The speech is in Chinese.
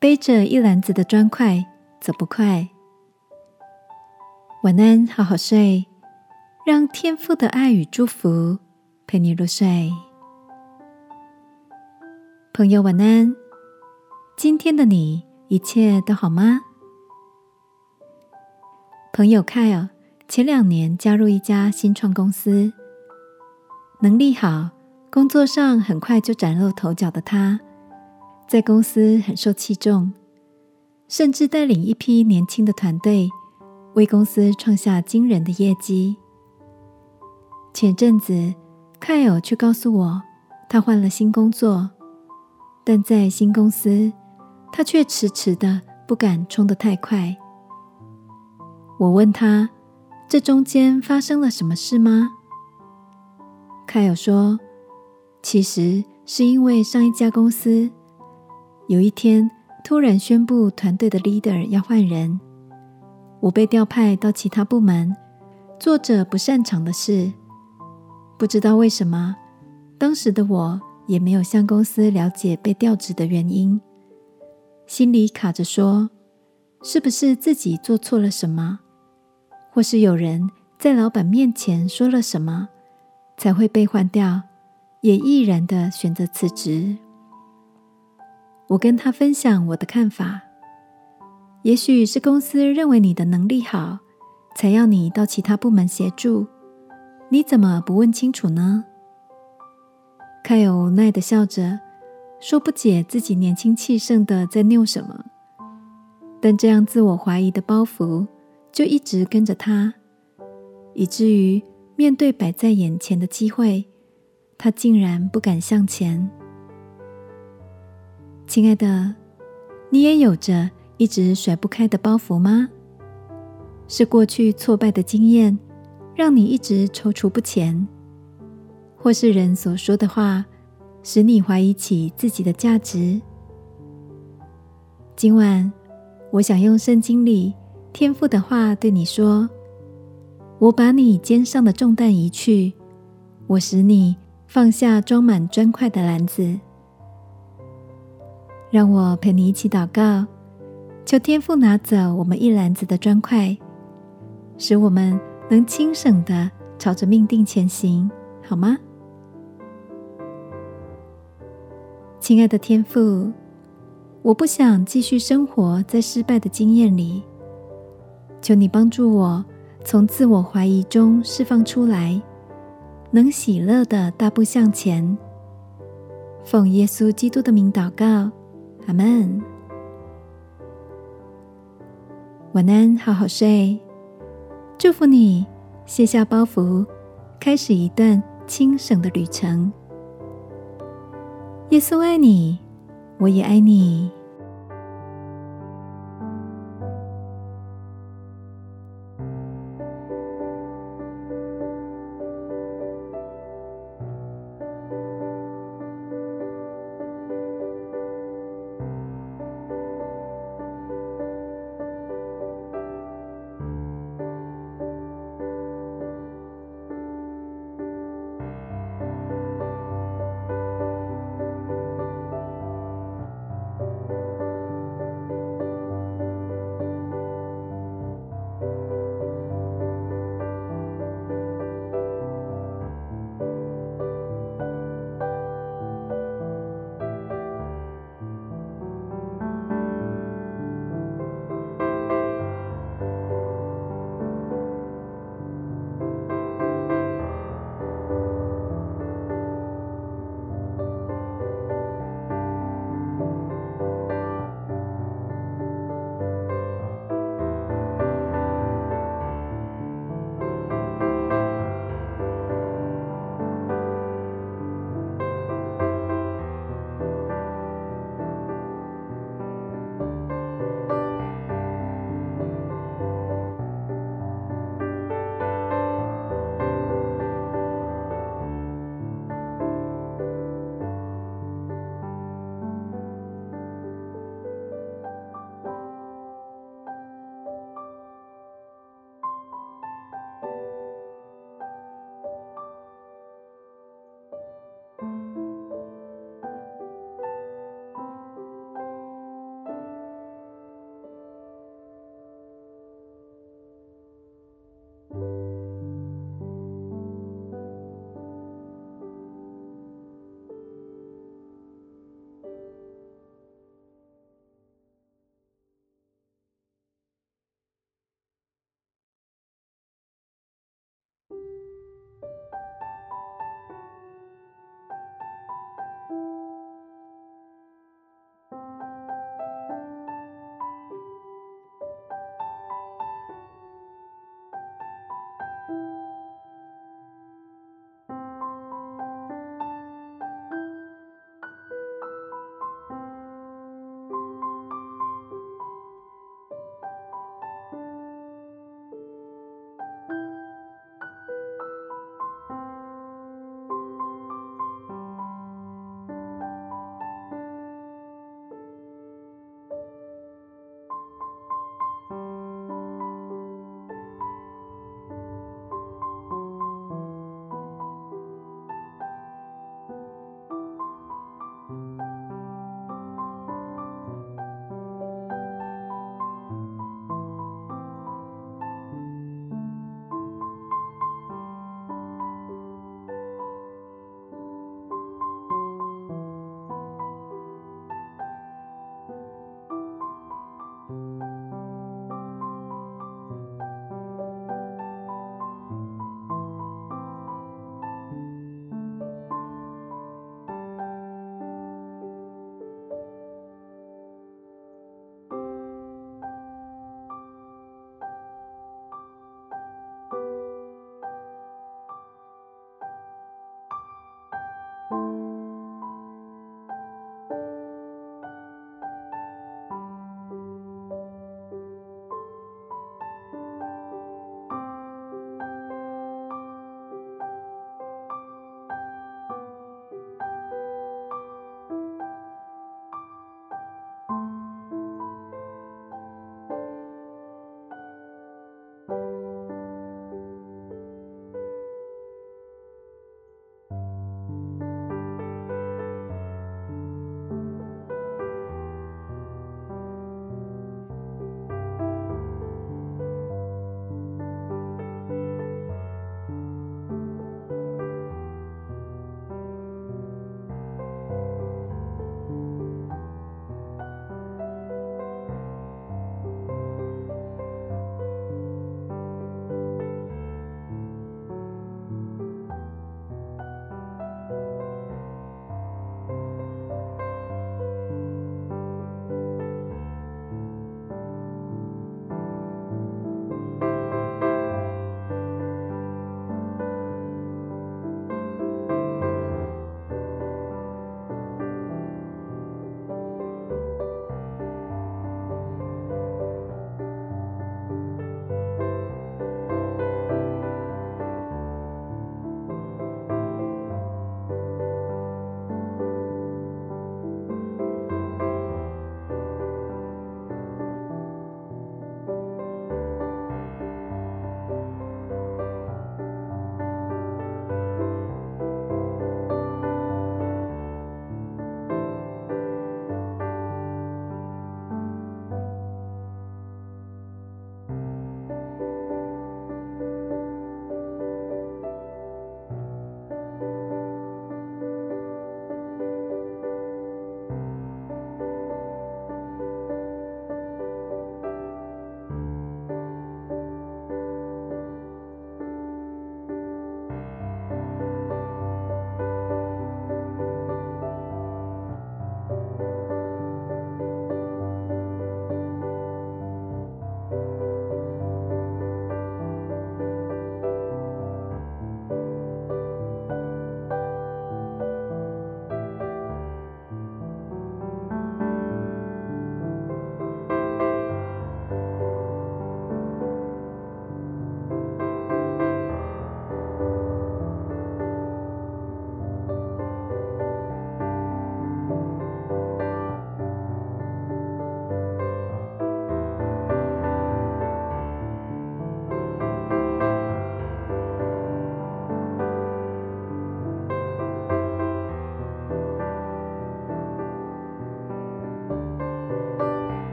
背着一篮子的砖块走不快。晚安，好好睡，让天父的爱与祝福陪你入睡。朋友，晚安。今天的你一切都好吗？朋友凯尔前两年加入一家新创公司，能力好，工作上很快就崭露头角的他，在公司很受器重，甚至带领一批年轻的团队，为公司创下惊人的业绩。前阵子，凯尔却告诉我，他换了新工作。但在新公司，他却迟迟的不敢冲得太快。我问他：“这中间发生了什么事吗？”凯尔说：“其实是因为上一家公司有一天突然宣布团队的 leader 要换人，我被调派到其他部门，做着不擅长的事。不知道为什么，当时的我。”也没有向公司了解被调职的原因，心里卡着说：是不是自己做错了什么，或是有人在老板面前说了什么，才会被换掉？也毅然的选择辞职。我跟他分享我的看法，也许是公司认为你的能力好，才要你到其他部门协助。你怎么不问清楚呢？凯尔无奈的笑着，说：“不解自己年轻气盛的在拗什么。”但这样自我怀疑的包袱就一直跟着他，以至于面对摆在眼前的机会，他竟然不敢向前。亲爱的，你也有着一直甩不开的包袱吗？是过去挫败的经验，让你一直踌躇不前？或是人所说的话，使你怀疑起自己的价值。今晚，我想用圣经里天父的话对你说：“我把你肩上的重担移去，我使你放下装满砖块的篮子。”让我陪你一起祷告，求天父拿走我们一篮子的砖块，使我们能轻省的朝着命定前行，好吗？亲爱的天父，我不想继续生活在失败的经验里。求你帮助我从自我怀疑中释放出来，能喜乐的大步向前。奉耶稣基督的名祷告，阿门。晚安，好好睡。祝福你卸下包袱，开始一段轻省的旅程。耶稣爱你，我也爱你。